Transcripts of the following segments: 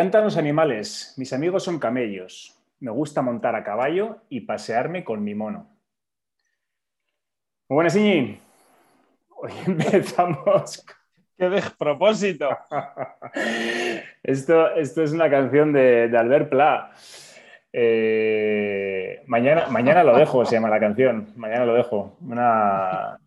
encantan los animales. Mis amigos son camellos. Me gusta montar a caballo y pasearme con mi mono. Muy buenas, Iñi. Hoy empezamos. ¡Qué despropósito! esto, esto es una canción de, Albert Pla. Eh, mañana, mañana lo dejo, se llama la canción. Mañana lo dejo. Una...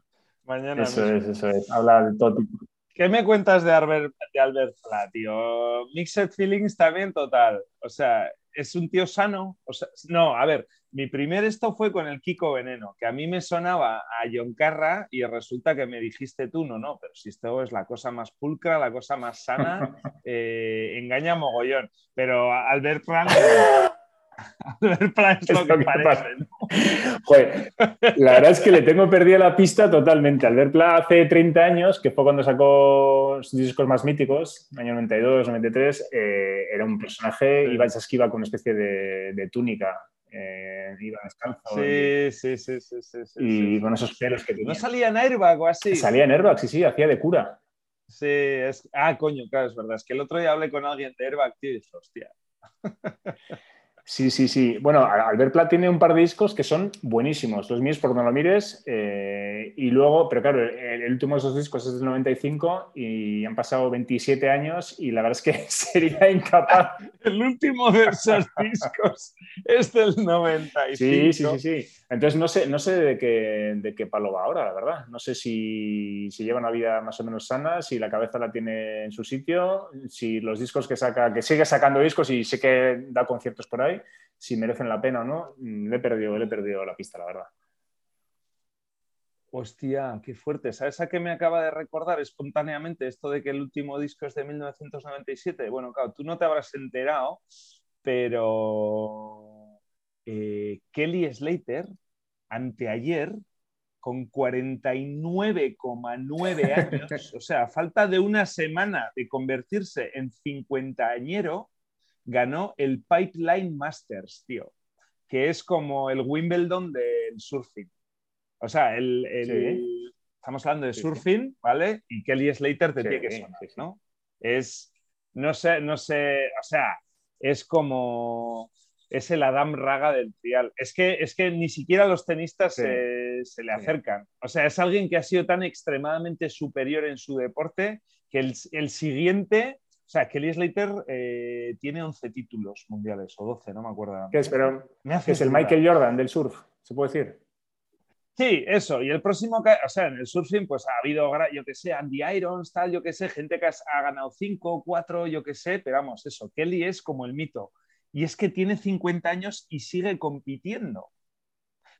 Mañana. Eso es, eso es. Habla de todo tipo. ¿Qué me cuentas de Albert, de Albert Pla, tío? Mixed feelings también total. O sea, es un tío sano. O sea, no, a ver, mi primer esto fue con el Kiko Veneno, que a mí me sonaba a John Carra y resulta que me dijiste tú, no, no, pero si esto es la cosa más pulcra, la cosa más sana, eh, engaña mogollón. Pero Albert Pla Albert Pla es lo, que, parece. Joder, la verdad es que le tengo perdida la pista totalmente. Albert Pla hace 30 años, que fue cuando sacó sus discos más míticos, año 92, 93, eh, era un personaje, iba, esquiva con una especie de, túnica eh, iba descalzo. Sí, sí, sí, sí, sí, Y con esos pelos que tenía. ¿No salía en Airbag o así? Salía en Airbag, sí, sí, hacía de cura. Sí, es... Ah, coño, claro, es verdad. Es que el otro día hablé con alguien de Airbag, tío, y dije, hostia. Sí, sí, sí. Bueno, Albert Plat tiene un par de discos que son buenísimos. Los míos, por donde lo mires. Eh, y luego, pero claro, el, último de esos discos es del 95 y han pasado 27 años y la verdad es que sería incapaz. El último de esos discos es del 95. Sí, sí, sí, sí. Entonces no sé, no sé de, qué, de qué palo va ahora, la verdad. No sé si, si lleva una vida más o menos sana, si la cabeza la tiene en su sitio, si los discos que saca, que sigue sacando discos y sé que da conciertos por ahí si merecen la pena o no, mm, le he perdido, le he perdido la pista, la verdad. Hostia, qué fuerte. ¿Sabes a qué me acaba de recordar espontáneamente esto de que el último disco es de 1997? Bueno, claro, tú no te habrás enterado, pero eh, Kelly Slater, anteayer, con 49,9 años, o sea, falta de una semana de convertirse en cincuentañero, ganó el Pipeline Masters, tío, que es como el Wimbledon del surfing. O sea, el, estamos hablando de surfing, ¿vale? Y Kelly Slater te tiene que sonar, ¿no? Es, no sé, no sé, o sea, es como, es el Adam Raga del trial. Es que, es que ni siquiera los tenistas se, le acercan. O sea, es alguien que ha sido tan extremadamente superior en su deporte que el, el siguiente o sea, Kelly Slater eh, tiene 11 títulos mundiales, o 12, no me acuerdo. ¿Qué es? Pero, es el Michael Jordan del surf, se puede decir. Sí, eso. Y el próximo, o sea, en el surfing, pues ha habido, yo que sé, Andy Irons, tal, yo que sé, gente que ha ganado 5, 4, yo que sé, pero vamos, eso, Kelly es como el mito. Y es que tiene 50 años y sigue compitiendo.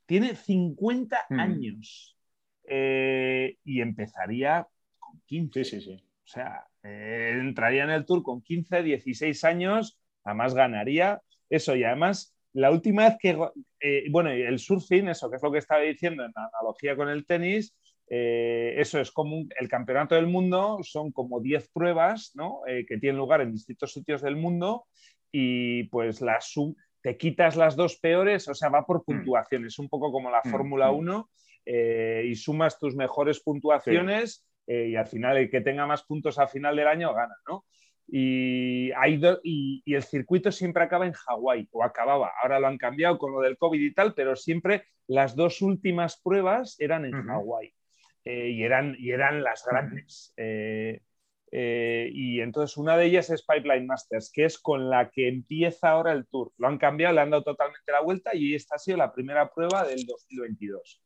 Tiene 50 hmm. años. Eh, y empezaría con 15. Sí, sí, sí. O sea, eh, entraría en el Tour con 15, 16 años, además ganaría eso y además la última vez que, eh, bueno, el surfing, eso que es lo que estaba diciendo en analogía con el tenis, eh, eso es como el campeonato del mundo, son como 10 pruebas ¿no? que tienen lugar en distintos sitios del mundo y pues las te quitas las dos peores, o sea, va por mm. puntuaciones, un poco como la mm, Fórmula 1 mm. y sumas tus mejores puntuaciones. Eh, y al final el que tenga más puntos al final del año gana, ¿no? Y, y, el circuito siempre acaba en Hawái, o acababa, ahora lo han cambiado con lo del COVID y tal, pero siempre las dos últimas pruebas eran en Hawái eh, y, eran, y eran las grandes. Eh, y entonces una de ellas es Pipeline Masters, que es con la que empieza ahora el tour. Lo han cambiado, le han dado totalmente la vuelta y esta ha sido la primera prueba del 2022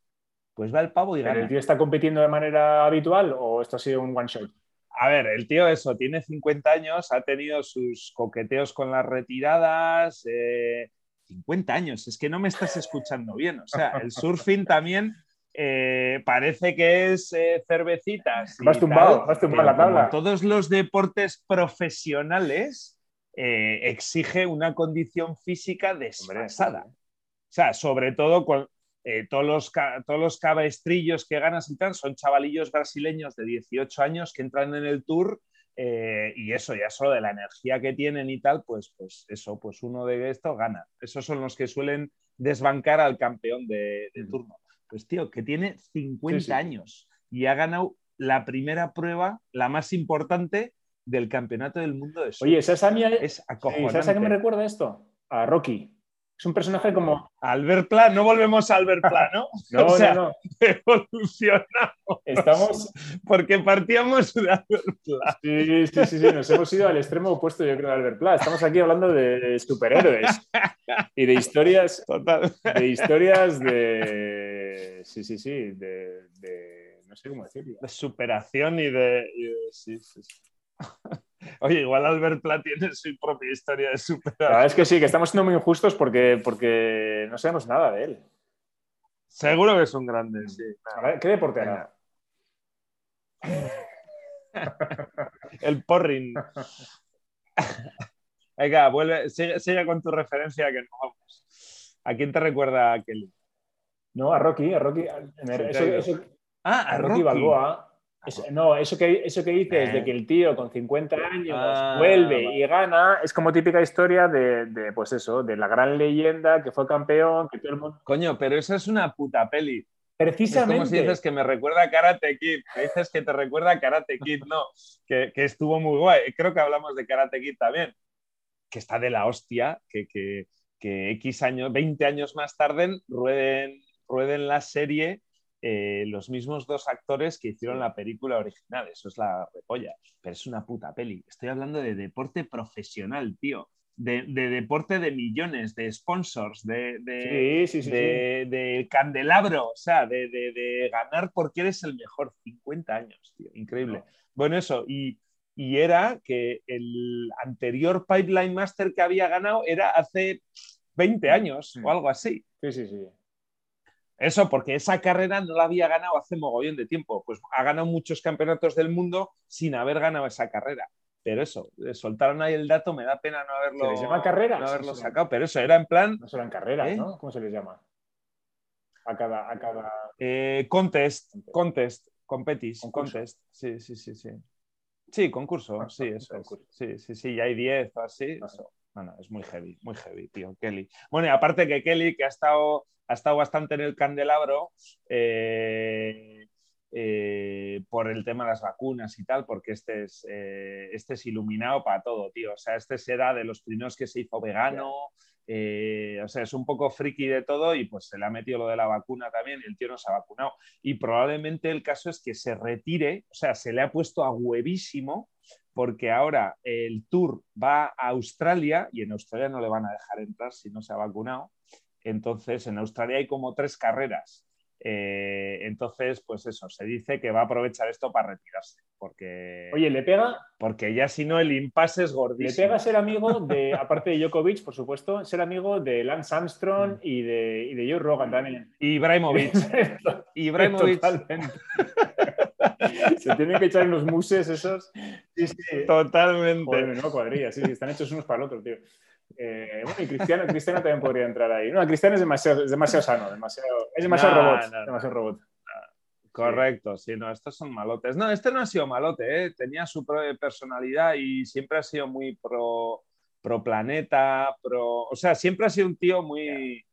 pues va el pavo y gana. ¿El tío está compitiendo de manera habitual o esto ha sido un one shot? A ver, el tío eso, tiene 50 años, ha tenido sus coqueteos con las retiradas, 50 eh, años, es que no me estás escuchando bien, o sea, el surfing también eh, parece que es eh, cervecitas. Vas tumbado, vas tumbado la tabla. todos los deportes profesionales exige una condición física desfasada. O sea, sobre todo con, eh, todos, los, todos los cabestrillos que ganas y tal son chavalillos brasileños de 18 años que entran en el tour eh, y eso, ya solo de la energía que tienen y tal, pues, pues eso, pues uno de estos gana. Esos son los que suelen desbancar al campeón de, turno. Pues tío, que tiene 50 años y ha ganado la primera prueba, la más importante, del campeonato del mundo de surf. Oye, ¿sabes a, es ¿sabes a qué me recuerda esto? A Rocky. Es un personaje como. Albert Plan, no volvemos a Albert Plan, ¿no? no, o sea, no, Evolucionamos. Estamos. Porque partíamos de Albert Plan. Sí, sí, sí, sí, nos hemos ido al extremo opuesto, yo creo, de Albert Plan. Estamos aquí hablando de superhéroes y de historias. Total. De historias de. Sí, sí, sí. De. de... No sé cómo decirlo. De superación y de. Y de... Sí, sí, sí. Oye, igual Albert Pla tiene su propia historia de superación. La verdad es que sí, que estamos siendo muy injustos porque, porque no sabemos nada de él. Seguro que es un grande, sí. ¿Qué deporte hará? El porring. Venga, vuelve, sigue, con tu referencia que no vamos. ¿A quién te recuerda a Kelly? No, a Rocky, a Rocky. ah, a, Rocky Balboa no, eso que, eso que dices de eh. que el tío con 50 años ah, vuelve y gana, es como típica historia de, pues eso, de la gran leyenda que fue campeón, que todo el mundo... Coño, pero eso es una puta peli. Precisamente. Es como si dices que me recuerda a Karate Kid, dices que te recuerda a Karate Kid, no, que, estuvo muy guay. Creo que hablamos de Karate Kid también, que está de la hostia, que, que, X años, 20 años más tarde rueden, rueden la serie eh, los mismos dos actores que hicieron la película original. Eso es la repolla. Pero es una puta peli. Estoy hablando de deporte profesional, tío. De, deporte de millones, de sponsors, de, de, candelabro, o sea, de, ganar porque eres el mejor. 50 años, tío. Increíble. Bueno, eso. Y, y era que el anterior Pipeline Master que había ganado era hace 20 años o algo así. Sí, sí, sí. Eso, porque esa carrera no la había ganado hace mogollón de tiempo. Pues ha ganado muchos campeonatos del mundo sin haber ganado esa carrera. Pero eso, soltaron ahí el dato, me da pena no haberlo, ¿Se les llama carreras? No haberlo sacado. Pero eso, era en plan. No serán carreras, ¿eh? ¿no? ¿Cómo se les llama? A cada. A cada... Eh, contest, contest, competis, contest. Sí, sí, sí, sí. Sí, concurso, ah, sí, eso Sí, sí, sí, ya hay 10 o así. Eso. Bueno, es muy heavy, muy heavy, tío, Kelly. Bueno, y aparte que Kelly, que ha estado ha estado bastante en el candelabro eh, eh, por el tema de las vacunas y tal, porque este es, eh, este es iluminado para todo, tío. O sea, este será de los primeros que se hizo vegano. o sea, es un poco friki de todo y pues se le ha metido lo de la vacuna también y el tío no se ha vacunado. Y probablemente el caso es que se retire, o sea, se le ha puesto a huevísimo porque ahora el tour va a Australia y en Australia no le van a dejar entrar si no se ha vacunado. Entonces, en Australia hay como tres carreras. Eh, entonces, pues eso, se dice que va a aprovechar esto para retirarse. Porque, Oye, le pega. Porque ya si no, el impasse es gordísimo. Le pega ser amigo de, aparte de Djokovic, por supuesto, ser amigo de Lance Armstrong mm. y de, y de Joe Rogan también. Ibrahimovic. Ibrahimovic. Totalmente. Se tienen que echar unos muses esos. Totalmente. Joder, no cuadrilla, sí, están hechos unos para el otro, tío. Eh, bueno, y Cristiano, Cristiano también podría entrar ahí. No, Cristiano es demasiado, es demasiado sano, demasiado, es demasiado robot. demasiado robot. Correcto, sí. no, estos son malotes. No, este no ha sido malote, ¿eh? tenía su personalidad y siempre ha sido muy pro, pro planeta, pro. O sea, siempre ha sido un tío muy.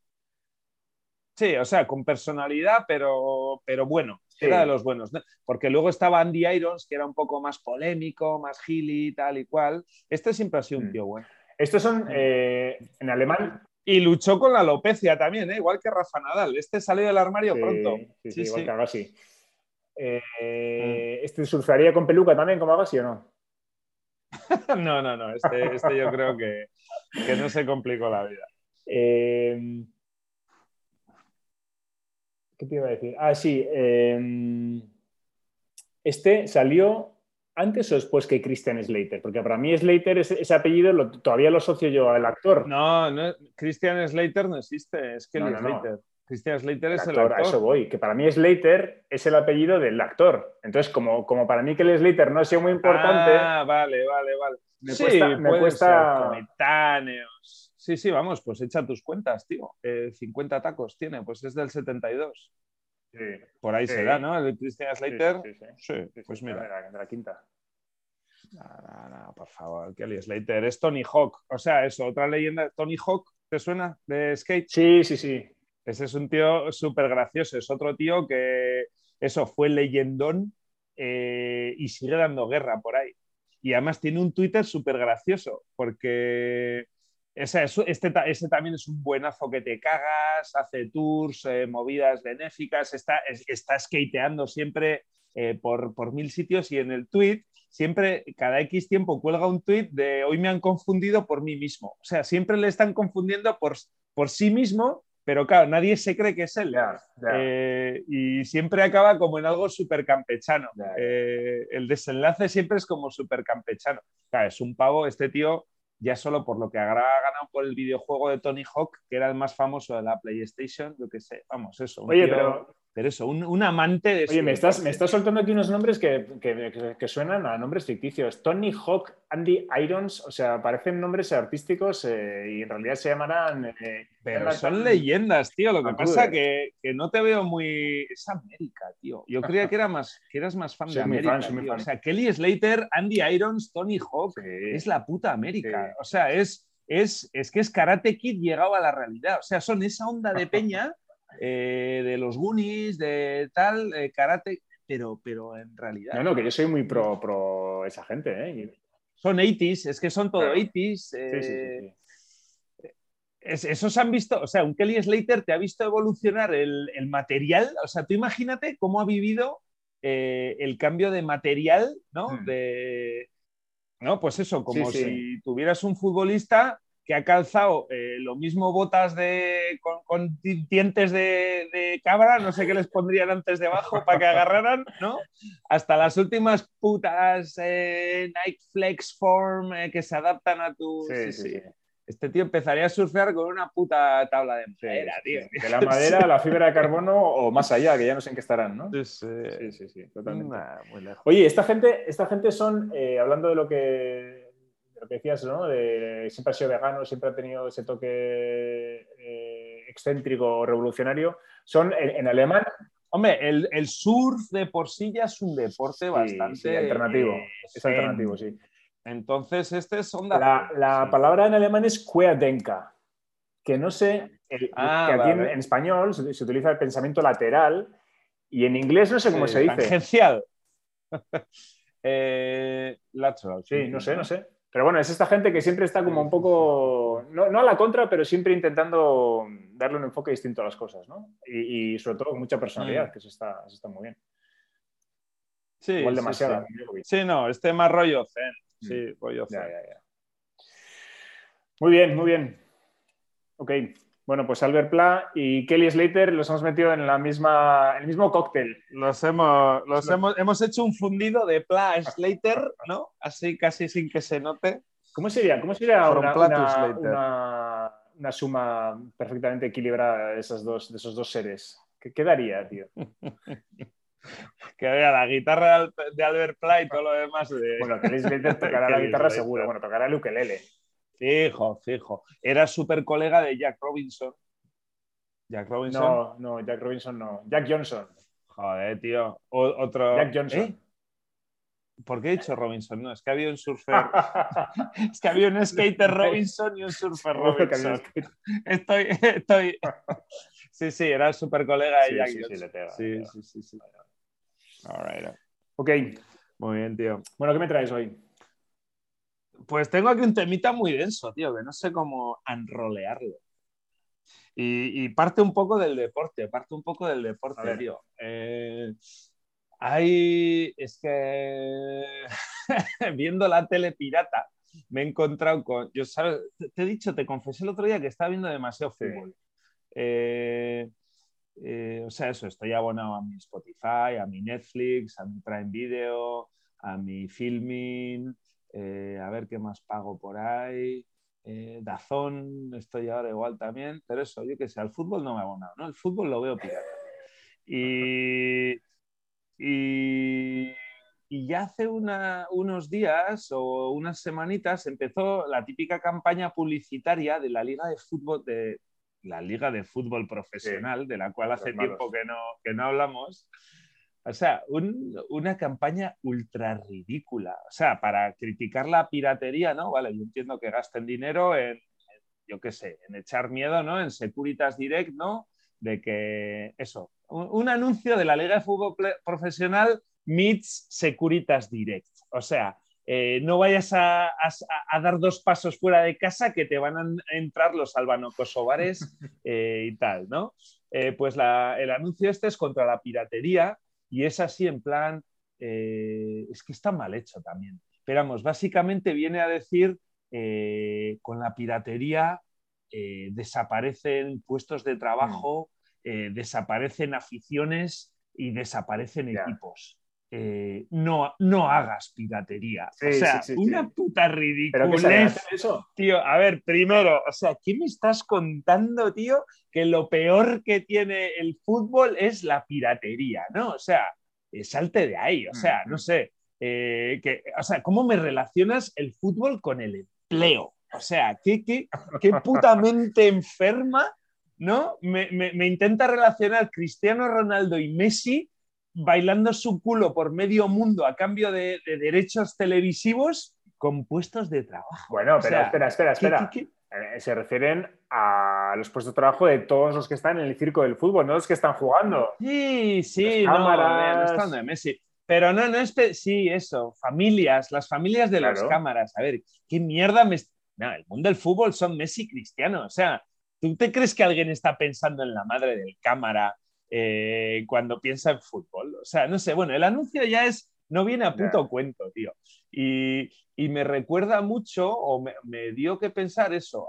Sí, o sea, con personalidad, pero, pero bueno, era de los buenos. Porque luego estaba Andy Irons, que era un poco más polémico, más gili, tal y cual. Este siempre ha sido un mm. tío bueno. Estos son eh, en alemán. Y luchó con la alopecia también, ¿eh? igual que Rafa Nadal. Este salió del armario pronto. Sí, sí, igual que Agassi. Eh, ¿Este surfearía con peluca también como Agassi o no? no, no, no. Este, este yo creo que, que, no se complicó la vida. ¿Qué te iba a decir? Ah, sí. este salió antes o después que Christian Slater? Porque para mí Slater, ese, ese apellido, todavía lo asocio yo al actor. No, no, Christian Slater no existe, es que no, Slater. Christian Slater es el actor. A eso voy, que para mí Slater es el apellido del actor. Entonces, como, como para mí que el Slater no ha sido muy importante. Ah, vale, vale, vale. Me sí, cuesta. Me cuesta... Sí, sí, vamos, pues echa tus cuentas, tío. 50 tacos tiene, pues es del 72. Por ahí se da, ¿no? El Christian Slater. Sí, pues mira. De la, quinta. No, no, no, por favor, Kelly Slater. Es Tony Hawk. O sea, eso, otra leyenda. Tony Hawk, ¿te suena? De skate. Sí, sí, sí. Ese es un tío súper gracioso. Es otro tío que, eso, fue leyendón eh, y sigue dando guerra por ahí. y además tiene un Twitter súper gracioso, porque ese, este, ese, también es un buenazo que te cagas, hace tours, eh, movidas benéficas, está, está skateando siempre eh, por, por, mil sitios y en el tweet siempre, cada X tiempo cuelga un tweet de hoy me han confundido por mí mismo. O sea, siempre le están confundiendo por, por sí mismo pero claro, nadie se cree que es él. Eh, y siempre acaba como en algo súper campechano. El desenlace siempre es como súper campechano. Claro, es un pavo, este tío, ya solo por lo que habrá ganado por el videojuego de Tony Hawk, que era el más famoso de la PlayStation, yo qué sé, vamos, eso. Oye, pero pero eso, un, amante de... Oye, me estás, me estás soltando aquí unos nombres que, que, suenan a nombres ficticios. Tony Hawk, Andy Irons, o sea, parecen nombres artísticos eh, y en realidad se llamarán... Eh, pero son leyendas, tío. Lo que pasa que, que no te veo muy... Es América, tío. Yo creía que, era más, que eras más fan de América. O sea, Kelly Slater, Andy Irons, Tony Hawk, es la puta América. O sea, es, es, es que es Karate Kid llegado a la realidad. O sea, son esa onda de peña eh, de los Goonies, de tal, karate, pero, pero en realidad. No, no, que yo soy muy pro, pro esa gente, ¿eh? Son 80s, es que son todo 80s. Eh, esos han visto, o sea, un Kelly Slater te ha visto evolucionar el, material, o sea, tú imagínate cómo ha vivido eh, el cambio de material, ¿no? Hmm. De, no, pues eso, como si tuvieras un futbolista que ha calzado eh, lo mismo botas de, con, dientes de, cabra, no sé qué les pondrían antes debajo para que agarraran, ¿no? Hasta las últimas putas eh, Nike Flex Form eh, que se adaptan a tu... Sí, sí, Este tío empezaría a surfear con una puta tabla de madera, tío. De la madera la fibra de carbono o más allá, que ya no sé en qué estarán, ¿no? Sí, sí, sí, totalmente. Oye, esta gente, esta gente son, hablando de lo que lo que decías, ¿no? De, siempre ha sido vegano, siempre ha tenido ese toque eh, excéntrico o revolucionario. Son en, alemán. Hombre, el, surf de por sí ya es un deporte bastante alternativo. es alternativo, sí. Entonces, este es onda. La, la palabra en alemán es Querdenker, que no sé, ah, que aquí en, español se, utiliza el pensamiento lateral y en inglés no sé cómo se dice. Tangencial. eh, lateral. Sí, no sé, no sé. Pero bueno, es esta gente que siempre está como un poco, no, a la contra, pero siempre intentando darle un enfoque distinto a las cosas, ¿no? Y, sobre todo con mucha personalidad, mm. que eso está, está muy bien. Sí, Igual demasiado. Sí, no, este más rollo zen. Mm. Sí, rollo zen. Muy bien, muy bien. Ok. Bueno, pues Albert Pla y Kelly Slater los hemos metido en la misma, el mismo cóctel. Los hemos, los hemos, hemos hecho un fundido de Pla Slater, ¿no? Así casi sin que se note. ¿Cómo sería, cómo sería una, una, suma perfectamente equilibrada de esos dos, de esos dos seres? ¿Qué quedaría, tío? que vea la guitarra de Albert Pla y todo lo demás. De... Bueno, Kelly Slater tocará la guitarra seguro. Bueno, tocará el ukelele. Fijo, fijo. Era súper colega de Jack Robinson. Jack Robinson. No, no, Jack Robinson no. Jack Johnson. Joder, tío. otro. Jack Johnson. ¿Eh? ¿Por qué he dicho Robinson? No, es que había un surfer. es que había un skater Robinson y un surfer Robinson. estoy, estoy. sí, sí, era súper colega de Jack Johnson. Sí, sí, sí, sí, All right. Ok. Muy bien, tío. Bueno, ¿qué me traes hoy? Pues tengo aquí un temita muy denso, tío, que no sé cómo enrolearlo. Y, parte un poco del deporte, parte un poco del deporte, tío. Eh, hay, es que viendo la tele pirata, me he encontrado con, yo sabes, te, he dicho, te confesé el otro día que estaba viendo demasiado fútbol. Eh, eh, o sea, eso, estoy abonado a mi Spotify, a mi Netflix, a mi Prime Video, a mi Filming, eh, a ver qué más pago por ahí. Eh, Dazón, estoy ahora igual también, pero eso, yo que sé, al fútbol no me ha abonado, ¿no? El fútbol lo veo pirata. Y, y, ya hace unos días o unas semanitas empezó la típica campaña publicitaria de la Liga de Fútbol, de la Liga de Fútbol Profesional, de la cual hace tiempo que no, que no hablamos, o sea, una campaña ultra ridícula. O sea, para criticar la piratería, ¿no? Vale, yo entiendo que gasten dinero en, yo qué sé, en echar miedo, ¿no? En Securitas Direct, ¿no? De que, eso, un, anuncio de la Liga de Fútbol Profesional meets Securitas Direct. O sea, eh, no vayas a, dar dos pasos fuera de casa que te van a entrar los albano-kosovares eh, y tal, ¿no? Eh, pues el anuncio este es contra la piratería y es así en plan, es que está mal hecho también. Pero vamos, básicamente viene a decir, con la piratería desaparecen puestos de trabajo, mm. desaparecen aficiones y desaparecen equipos. Eh, no, no hagas piratería. o sea, una puta ridiculez. eso? Tío, a ver, primero, o sea, ¿qué me estás contando, tío? Que lo peor que tiene el fútbol es la piratería, ¿no? O sea, eh, salte de ahí, o sea, no sé. Eh, que, o sea, ¿cómo me relacionas el fútbol con el empleo? O sea, ¿qué, qué, qué putamente enferma, ¿no? Me, me intenta relacionar Cristiano Ronaldo y Messi bailando su culo por medio mundo a cambio de, derechos televisivos con puestos de trabajo. Bueno, pero espera, espera, espera. Eh, se refieren a los puestos de trabajo de todos los que están en el circo del fútbol, no los que están jugando. Sí, sí, no, no estando de Messi. Pero no, no es. Sí, eso, familias, las familias de las cámaras. A ver, ¿qué mierda me. No, el mundo del fútbol son Messi y Cristiano. O sea, ¿tú te crees que alguien está pensando en la madre del cámara eh, cuando piensa en fútbol. O sea, no sé, bueno, el anuncio ya es, no viene a puto cuento, tío. Y, me recuerda mucho, o me, dio que pensar eso,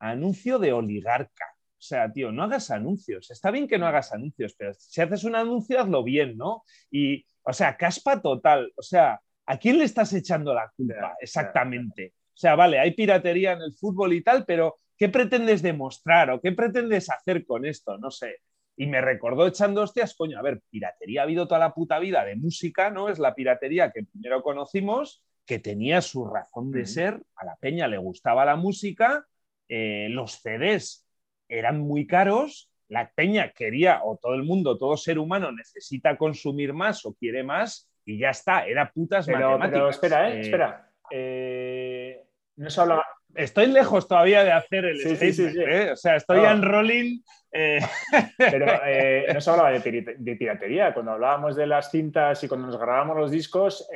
a, anuncio de oligarca. O sea, tío, no hagas anuncios. Está bien que no hagas anuncios, pero si haces un anuncio, hazlo bien, ¿no? Y, o sea, caspa total. O sea, ¿a quién le estás echando la culpa exactamente? O sea, vale, hay piratería en el fútbol y tal, pero ¿qué pretendes demostrar o qué pretendes hacer con esto? No sé. Y me recordó echando hostias, coño, a ver, piratería ha habido toda la puta vida de música, ¿no? Es la piratería que primero conocimos, que tenía su razón de ser, a la peña le gustaba la música, eh, los CDs eran muy caros, la peña quería, o todo el mundo, todo ser humano necesita consumir más o quiere más, y ya está, era putas matemáticas. Pero espera, ¿eh? espera. Eh, no se hablaba, estoy lejos todavía de hacer el sí, sí, ¿eh? O sea, estoy en rolling. Eh. Pero eh, no se hablaba de, piratería. Cuando hablábamos de las cintas y cuando nos grabábamos los discos,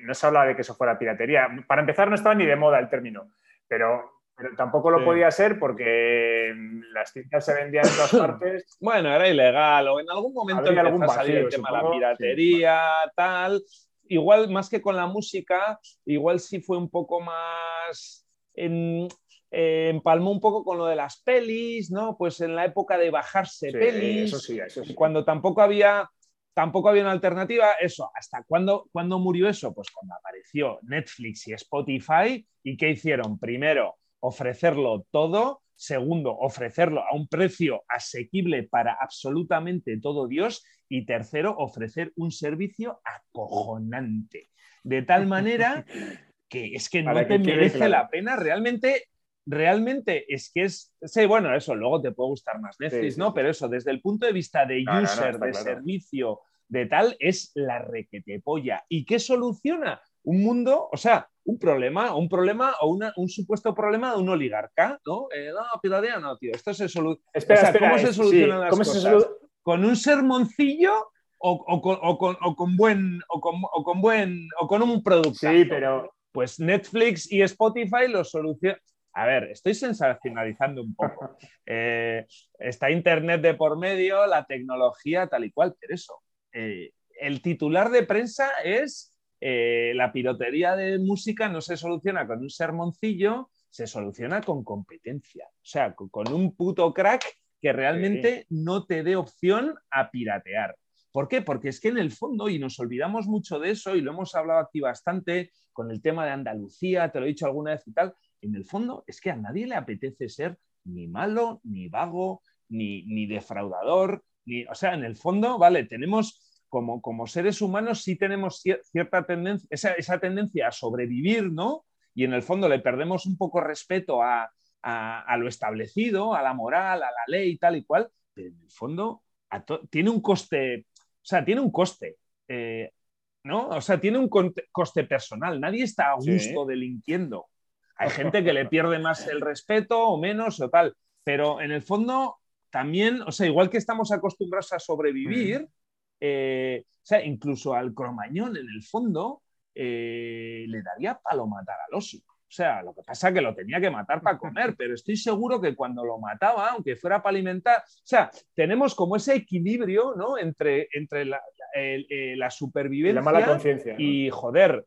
no se hablaba de que eso fuera piratería. Para empezar, no estaba ni de moda el término. Pero, tampoco lo podía ser porque las cintas se vendían en todas partes. Bueno, era ilegal. O en algún momento había algún vacío, el tema de la piratería, tal. Igual, más que con la música, igual sí fue un poco más en, eh, empalmó un poco con lo de las pelis, ¿no? Pues en la época de bajarse pelis, cuando tampoco había, tampoco había una alternativa, eso, ¿hasta cuándo, cuándo murió eso? Pues cuando apareció Netflix y Spotify, ¿y qué hicieron? Primero, ofrecerlo todo, segundo, ofrecerlo a un precio asequible para absolutamente todo Dios, y tercero, ofrecer un servicio acojonante. De tal manera que es que no te merece la pena realmente. Realmente es que es, sí, bueno, eso, luego te puede gustar más Netflix, ¿no? Pero eso, desde el punto de vista de user, de servicio, de tal, es la requete polla. ¿Y qué soluciona? Un mundo, o sea, un problema, un problema o un supuesto problema de un oligarca, ¿no? Eh, no, piratea, no, tío, esto se soluciona. Espera, ¿cómo se solucionan las cosas? ¿Con un sermoncillo o, con, buen o con, buen o con un producto. Sí, pero pues Netflix y Spotify lo solucionan. A ver, estoy sensacionalizando un poco. Eh, está Internet de por medio, la tecnología, tal y cual, pero eso. Eh, el titular de prensa es eh, la pirotería de música no se soluciona con un sermoncillo, se soluciona con competencia. O sea, con, un puto crack que realmente no te dé opción a piratear. ¿Por qué? Porque es que en el fondo, y nos olvidamos mucho de eso, y lo hemos hablado aquí bastante con el tema de Andalucía, te lo he dicho alguna vez y tal, en el fondo es que a nadie le apetece ser ni malo, ni vago, ni, defraudador, ni, o sea, en el fondo, vale, tenemos como, como seres humanos sí tenemos cierta tendencia, esa, tendencia a sobrevivir, ¿no? Y en el fondo le perdemos un poco respeto a, a, lo establecido, a la moral, a la ley, tal y cual, pero en el fondo tiene un coste o sea, tiene un coste. Eh, ¿no? O sea, tiene un coste personal. Nadie está a gusto delinquiendo. Hay gente que le pierde más el respeto o menos o tal. Pero en el fondo, también, o sea, igual que estamos acostumbrados a sobrevivir, eh, o sea, incluso al cromañón, en el fondo, eh, le daría palo matar al oso. O sea, lo que pasa es que lo tenía que matar para comer, pero estoy seguro que cuando lo mataba, aunque fuera para alimentar, o sea, tenemos como ese equilibrio, ¿no? Entre, entre la, eh, supervivencia y la mala conciencia. Y joder,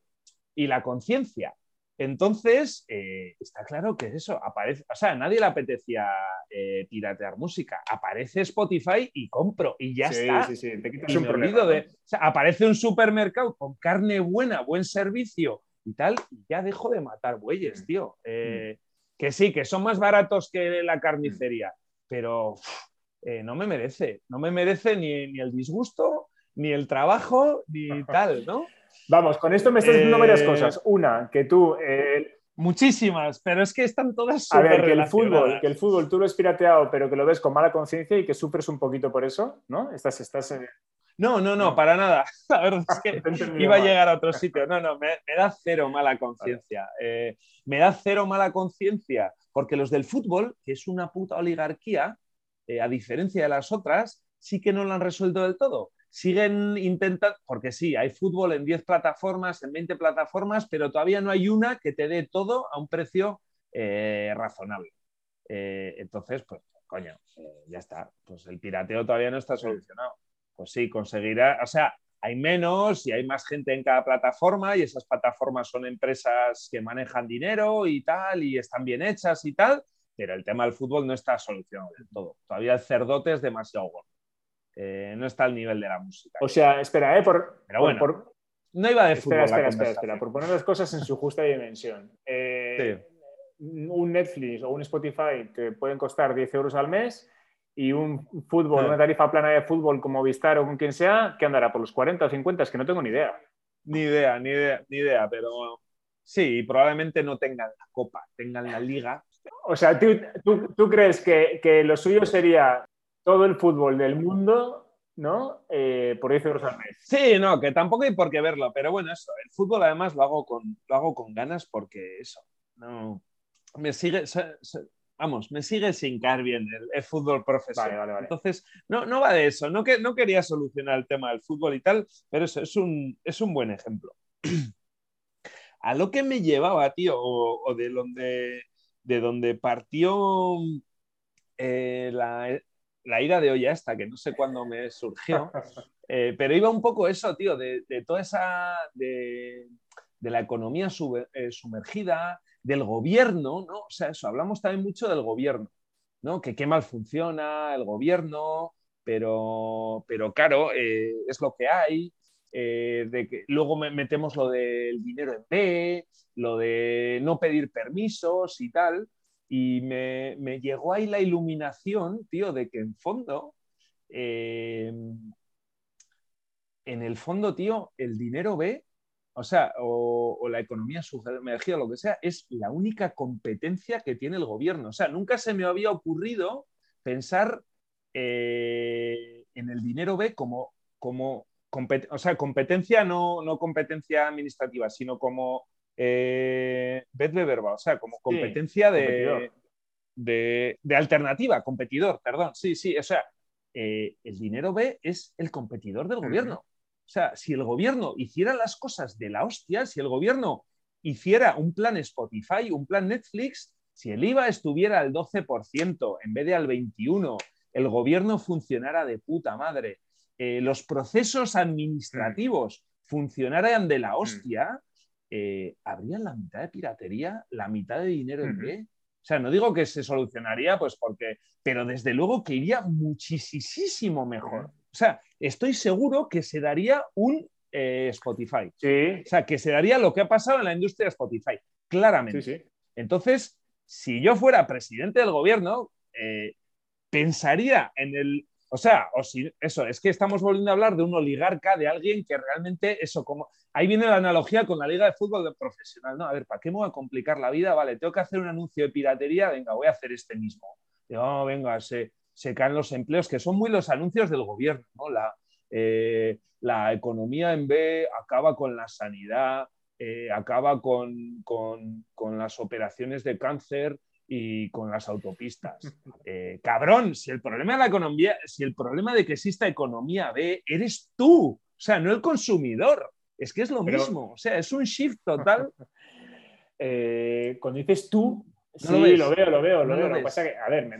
y la conciencia. Entonces, eh, está claro que eso aparece, o sea, a nadie le apetecía eh, piratear música. Aparece Spotify y compro y ya está. Sí, sí, te quitas un problema. De, o sea, aparece un supermercado con carne buena, buen servicio y tal, ya dejo de matar bueyes, mm. tío. Eh, que sí, que son más baratos que la carnicería, pero eh, no me merece, no me merece ni, el disgusto, ni el trabajo, ni tal, ¿no? Vamos, con esto me estás diciendo varias eh, cosas. Una, que tú... Muchísimas, pero es que están todas A ver, que el fútbol, que el fútbol tú lo has pirateado, pero que lo ves con mala conciencia y que sufres un poquito por eso, ¿no? Estás, estás, no, no, no, para nada. La verdad es que iba a llegar a otro sitio. No, no, me, da cero mala conciencia. Eh, me da cero mala conciencia porque los del fútbol, que es una puta oligarquía, eh, a diferencia de las otras, sí que no lo han resuelto del todo. Siguen intentando, porque sí, hay fútbol en 10 plataformas, en 20 plataformas, pero todavía no hay una que te dé todo a un precio eh, razonable. entonces, pues, coño, ya está. Pues el pirateo todavía no está solucionado pues sí, conseguirá, o sea, hay menos y hay más gente en cada plataforma y esas plataformas son empresas que manejan dinero y tal y están bien hechas y tal, pero el tema del fútbol no está solucionado del todo. Todavía el cerdote es demasiado gordo. Eh, no está al nivel de la música. O sea, espera, ¿eh? Por, pero bueno, no iba de fútbol. Espera, espera, espera, por poner las cosas en su justa dimensión. Eh, un Netflix o un Spotify que pueden costar 10 euros al mes y un fútbol, una tarifa plana de fútbol como Vistar o con quien sea, que andará por los 40 o 50, es que no tengo ni idea. Ni idea, ni idea, ni idea, pero sí, probablemente no tengan la copa, tengan la liga. O sea, ¿tú, tú, crees que, que, lo suyo sería todo el fútbol del mundo, ¿no? Eh, por 10 euros al mes. Sí, no, que tampoco hay por qué verlo, pero bueno, eso, el fútbol además lo hago con, lo hago con ganas porque eso, no, me sigue, vamos, me sigue sin caer bien el, fútbol profesional. Entonces, no, no va de eso. No, que, no quería solucionar el tema del fútbol y tal, pero eso es un, es un buen ejemplo. A lo que me llevaba, tío, o, de, donde, de donde partió eh, la, la, ida de olla esta, que no sé cuándo me surgió, eh, pero iba un poco eso, tío, de, toda esa... De, la economía eh, sumergida, del gobierno, ¿no? O sea, eso, hablamos también mucho del gobierno, ¿no? Que qué mal funciona el gobierno, pero, pero claro, eh, es lo que hay. Eh, de que luego metemos lo del dinero en B, lo de no pedir permisos y tal, y me, llegó ahí la iluminación, tío, de que en fondo, eh, en el fondo, tío, el dinero B o sea, o, la economía sumergida, lo que sea, es la única competencia que tiene el gobierno. O sea, nunca se me había ocurrido pensar eh, en el dinero B como, como o sea, competencia, no, no, competencia administrativa, sino como eh, verba, o sea, como competencia de, de, alternativa, competidor, perdón. Sí, sí, o sea, eh, el dinero B es el competidor del gobierno. O sea, si el gobierno hiciera las cosas de la hostia, si el gobierno hiciera un plan Spotify, un plan Netflix, si el IVA estuviera al 12% en vez de al 21%, el gobierno funcionara de puta madre, eh, los procesos administrativos funcionaran de la hostia, eh, habría la mitad de piratería, la mitad de dinero en B. O sea, no digo que se solucionaría, pues porque, pero desde luego que iría muchísimo mejor. O sea, estoy seguro que se daría un eh, Spotify. Sí. O sea, que se daría lo que ha pasado en la industria de Spotify, claramente. Sí, sí. Entonces, si yo fuera presidente del gobierno, eh, pensaría en el. O sea, o si, eso, es que estamos volviendo a hablar de un oligarca, de alguien que realmente, eso, como. Ahí viene la analogía con la liga de fútbol de profesional, ¿no? A ver, ¿para qué me voy a complicar la vida? Vale, tengo que hacer un anuncio de piratería, venga, voy a hacer este mismo. Digo, oh, venga, se, se caen los empleos, que son muy los anuncios del gobierno. La, eh, la economía en B acaba con la sanidad, eh, acaba con, las operaciones de cáncer y con las autopistas. Eh, cabrón, si el problema de la economía, si el problema de que exista economía B eres tú, o sea, no el consumidor. Es que es lo mismo, o sea, es un shift total. Cuando dices tú, sí, lo, veo, lo veo, lo veo. Lo, pasa que, a ver, me,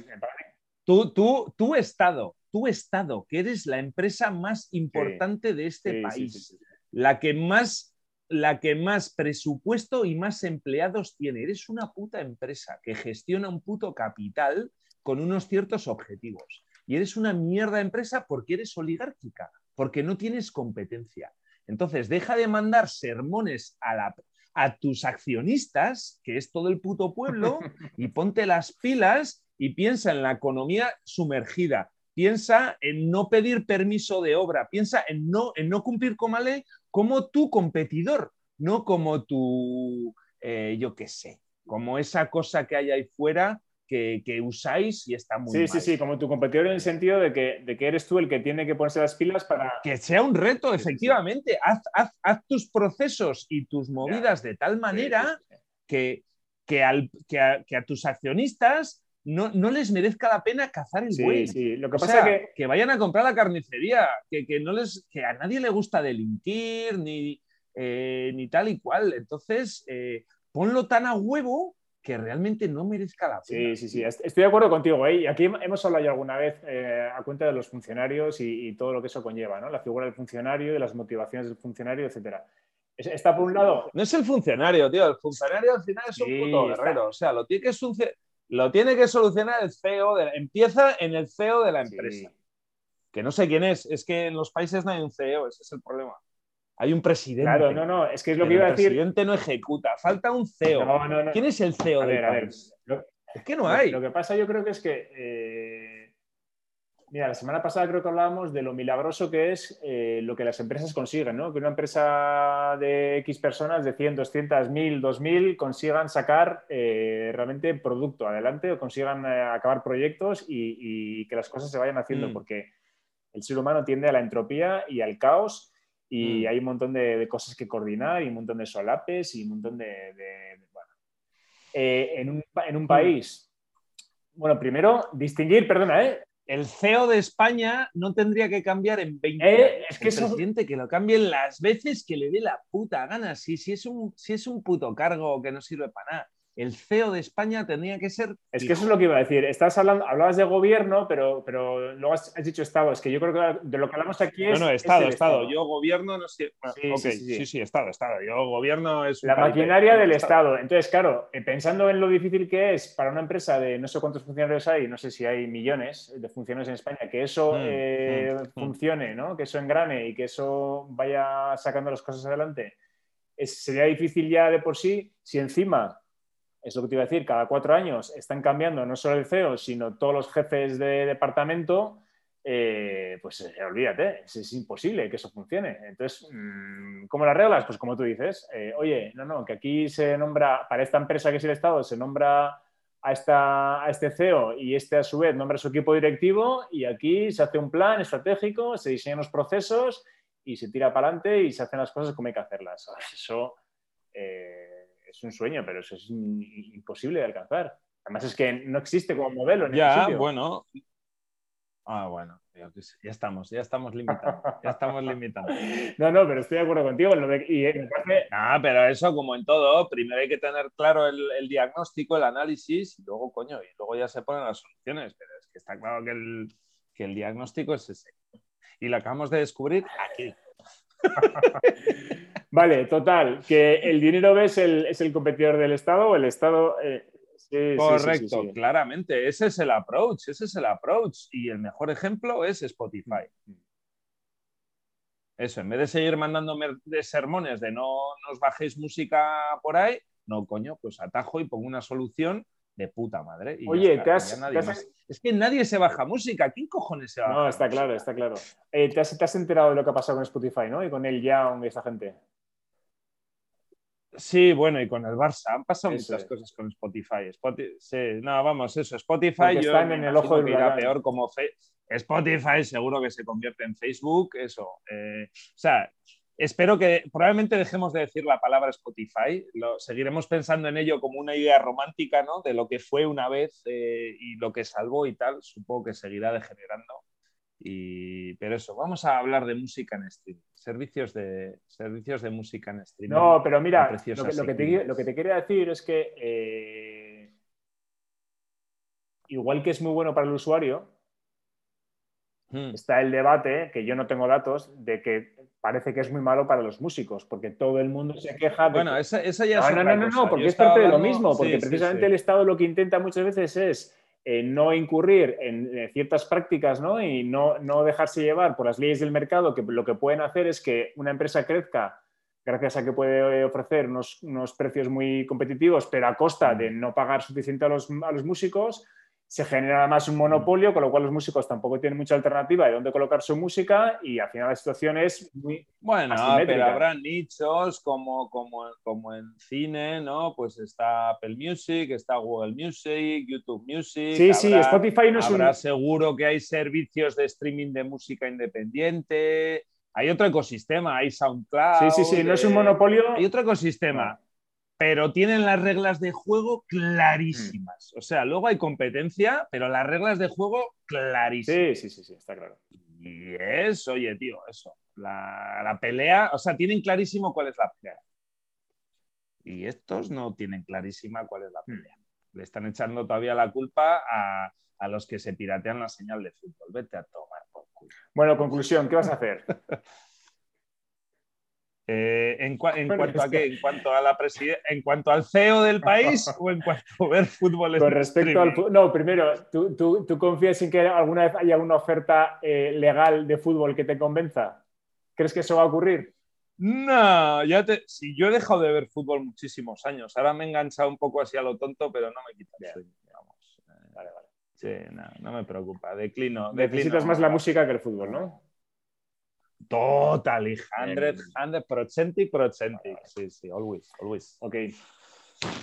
Tú, tú, tu Estado, tu Estado, que eres la empresa más importante de este país, la que más la que más presupuesto y más empleados tiene. Eres una puta empresa que gestiona un puto capital con unos ciertos objetivos. Y eres una mierda empresa porque eres oligárquica, porque no tienes competencia. Entonces, deja de mandar sermones a, la, a tus accionistas, que es todo el puto pueblo, y ponte las pilas y piensa en la economía sumergida. Piensa en no pedir permiso de obra, piensa en no, en no cumplir con la ley como tu competidor, no como tu, eh, yo qué sé, como esa cosa que hay ahí fuera que, usáis y está muy Sí, sí, sí, como tu competidor en el sentido de que, de que, eres tú el que tiene que ponerse las pilas para... Que sea un reto, efectivamente. Haz, tus procesos y tus movidas de tal manera que, que, al, que, a, tus accionistas no, no, les merezca la pena cazar el buey. Sí, lo que pasa es que... que vayan a comprar la carnicería, que, no les, que a nadie le gusta delinquir ni, eh, ni tal y cual. Entonces, eh, ponlo tan a huevo que realmente no merezca la pena. Sí, sí, sí, estoy de acuerdo contigo. ¿eh? Y aquí hemos hablado ya alguna vez a cuenta de los funcionarios y, todo lo que eso conlleva, ¿no? La figura del funcionario, y las motivaciones del funcionario, etcétera. Está por un lado. No es el funcionario, tío. El funcionario al final es un puto guerrero. O sea, lo tiene que lo tiene que solucionar el CEO. De empieza en el CEO de la empresa. Que no sé quién es. Es que en los países no hay un CEO. Ese es el problema. Hay un presidente. Claro, no, no. Es que es lo que iba a decir. El presidente no ejecuta. Falta un CEO. ¿Quién es el CEO de ver, país? es que no hay. Lo que pasa, yo creo que es que. Eh, Mira, la semana pasada creo que hablábamos de lo milagroso que es eh, lo que las empresas consiguen, ¿no? Que una empresa de X personas, de 100, 200, 1000, 2000, consigan sacar eh, realmente producto adelante o consigan eh, acabar proyectos y, que las cosas se vayan haciendo, mm. porque el ser humano tiende a la entropía y al caos y mm. hay un montón de, cosas que coordinar y un montón de solapes y un montón de... bueno. en, un, en un mm. país, bueno, primero, distinguir, perdona, ¿eh? El CEO de España no tendría que cambiar en 20 eh. Es que el presidente que lo cambien las veces que le dé la puta gana. Si, si, es un, si es un puto cargo que no sirve para nada el CEO de España tendría que ser. Es que eso es lo que iba a decir. Estás hablando, hablabas de gobierno, pero, pero luego has, dicho Estado. Es que yo creo que de lo que hablamos aquí es. No, no, Estado, Estado. Yo gobierno no sé. sí, sí, sí, Estado, Estado. Yo gobierno es. La maquinaria del Estado. Entonces, claro, eh, pensando en lo difícil que es para una empresa de no sé cuántos funcionarios hay, no sé si hay millones de funcionarios en España, que eso mm, eh, mm, mm. funcione, ¿no? que eso engrane y que eso vaya sacando las cosas adelante. sería difícil ya de por sí si encima es lo que te iba a decir, cada cuatro años están cambiando no solo el CEO, sino todos los jefes de departamento, eh, pues eh, olvídate, es, imposible que eso funcione. Entonces, mm, ¿cómo las reglas? Pues como tú dices, eh, oye, no, no, que aquí se nombra, para esta empresa que es el Estado, se nombra a, esta, a este CEO y este a su vez nombra su equipo directivo y aquí se hace un plan estratégico, se diseñan los procesos y se tira para adelante y se hacen las cosas como hay que hacerlas. Eso es un sueño, pero eso es imposible de alcanzar. Además es que no existe como modelo en ya, sitio. bueno. Ah, bueno, ya estamos, ya estamos limitando, ya estamos limitando. No, no, pero estoy de acuerdo contigo. Y Ah, pero eso como en todo, primero hay que tener claro el, diagnóstico, el análisis, y luego, coño, y luego ya se ponen las soluciones. Pero es que está claro que el, que el diagnóstico es ese. Y lo acabamos de descubrir aquí. Vale, total, que el dinero es el, es el competidor del Estado o el Estado... Eh, Correcto, claramente, ese es el approach, ese es el approach. Y el mejor ejemplo es Spotify. Eso, en vez de seguir mandándome de sermones de no nos bajéis música por ahí, no, coño, pues atajo y pongo una solución de puta madre. Oye, te has, Es que nadie se baja música. ¿Quién cojones se baja? No, está claro, está claro. Eh, ¿te, has, ¿te, has, enterado de lo que ha pasado con Spotify, ¿no? Y con el Young y esa gente. Sí, bueno, y con el Barça. Han pasado muchas cosas con Spotify. sí, no, vamos, eso. Spotify yo están en el ojo de irá peor como Spotify seguro que se convierte en Facebook, eso. Eh, o sea, espero que probablemente dejemos de decir la palabra Spotify. Lo, seguiremos pensando en ello como una idea romántica, ¿no? De lo que fue una vez eh, y lo que salvó y tal. Supongo que seguirá degenerando. Y, pero eso, vamos a hablar de música en streaming, servicios de, servicios de música en streaming. No, pero mira, lo que, te, lo que, te, quería decir es que eh, igual que es muy bueno para el usuario, hmm. está el debate, que yo no tengo datos, de que parece que es muy malo para los músicos, porque todo el mundo se queja de... Bueno, esa, ya es No, no, no, no, porque es parte de lo mismo, porque precisamente el Estado lo que intenta muchas veces es eh, no incurrir en eh, ciertas prácticas ¿no? y no, no, dejarse llevar por las leyes del mercado, que lo que pueden hacer es que una empresa crezca gracias a que puede ofrecer unos, unos precios muy competitivos, pero a costa de no pagar suficiente a los, a los músicos se genera además un monopolio, con lo cual los músicos tampoco tienen mucha alternativa de dónde colocar su música y al final la situación es muy... Bueno, pero habrá nichos como, como, como en cine, ¿no? Pues está Apple Music, está Google Music, YouTube Music. Sí, sí, Spotify no es habrá seguro que hay servicios de streaming de música independiente. Hay otro ecosistema, hay SoundCloud. Sí, sí, sí, no es un monopolio. Hay otro ecosistema pero tienen las reglas de juego clarísimas. O sea, luego hay competencia, pero las reglas de juego clarísimas. Sí, sí, sí, sí, está claro. Y es, oye, tío, eso. La, pelea, o sea, tienen clarísimo cuál es la pelea. Y estos no tienen clarísima cuál es la hmm. pelea. Le están echando todavía la culpa a, a los que se piratean la señal de fútbol. Vete a tomar por culo. Bueno, conclusión, ¿qué vas a hacer? Eh, en, cuanto a qué? ¿En cuanto a la ¿En cuanto al CEO del país o en cuanto a ver fútbol? Con respecto al No, primero, ¿tú, confías en que alguna vez haya una oferta eh, legal de fútbol que te convenza? ¿Crees que eso va a ocurrir? No, ya te... si yo he dejado de ver fútbol muchísimos años. Ahora me he enganchado un poco así a lo tonto, pero no me quita el Vale, vale. Sí, no, no me preocupa. Declino. Necesitas más la música que el fútbol, ¿no? Totally, 100, 100%, Sí, sí, always, always. Ok.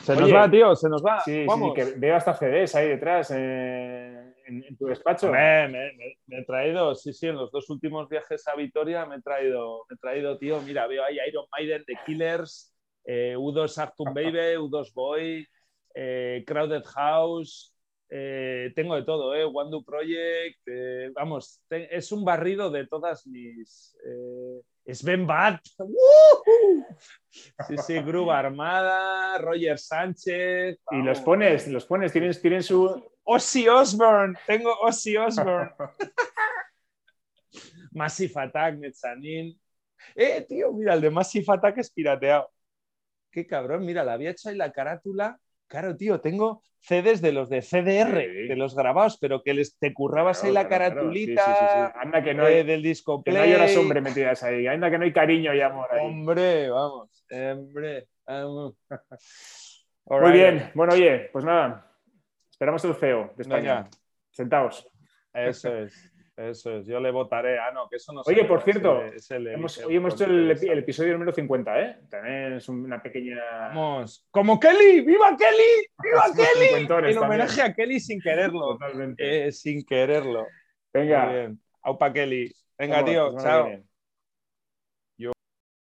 Se nos va, tío, se nos va. Sí, sí, que veo hasta CDs ahí detrás eh, en, tu despacho. Me, he traído, sí, sí, en los dos últimos viajes a Vitoria me he traído, me he traído tío, mira, veo ahí Iron Maiden, The Killers, eh, U2 Actum Baby, U2 Boy, eh, Crowded House, eh, tengo de todo, ¿eh? Wandu Project, eh, vamos, es un barrido de todas mis... Eh, Sven Bat, sí, sí, Gruba Armada, Roger Sánchez. Y los pones, los pones, tienen, tienen su... Ozzy Osbourne, tengo Ozzy Osbourne. Massive Attack, Metzanin. Eh, tío, mira, el de Massive Attack es pirateado. Qué cabrón, mira, la había hecho ahí la carátula Claro, tío, tengo CDs de los de CDR, de los grabados, pero que les te currabas ahí la caratulita Anda que no hay, del disco play. Que no hay horas hombre metidas ahí. Anda que no hay cariño y amor ahí. Hombre, vamos. Hombre. Muy bien. Bueno, oye, pues nada. Esperamos el CEO de España. Sentaos. Eso es. Eso es, yo le votaré. Ah, no, que eso no Oye, por cierto, hoy hemos hecho el, episodio número 50, ¿eh? También es una pequeña. Vamos. ¡Como Kelly! ¡Viva Kelly! ¡Viva Kelly! En homenaje a Kelly sin quererlo. Totalmente. Eh, sin quererlo. Venga. Aupa Kelly. Venga, tío. Chao.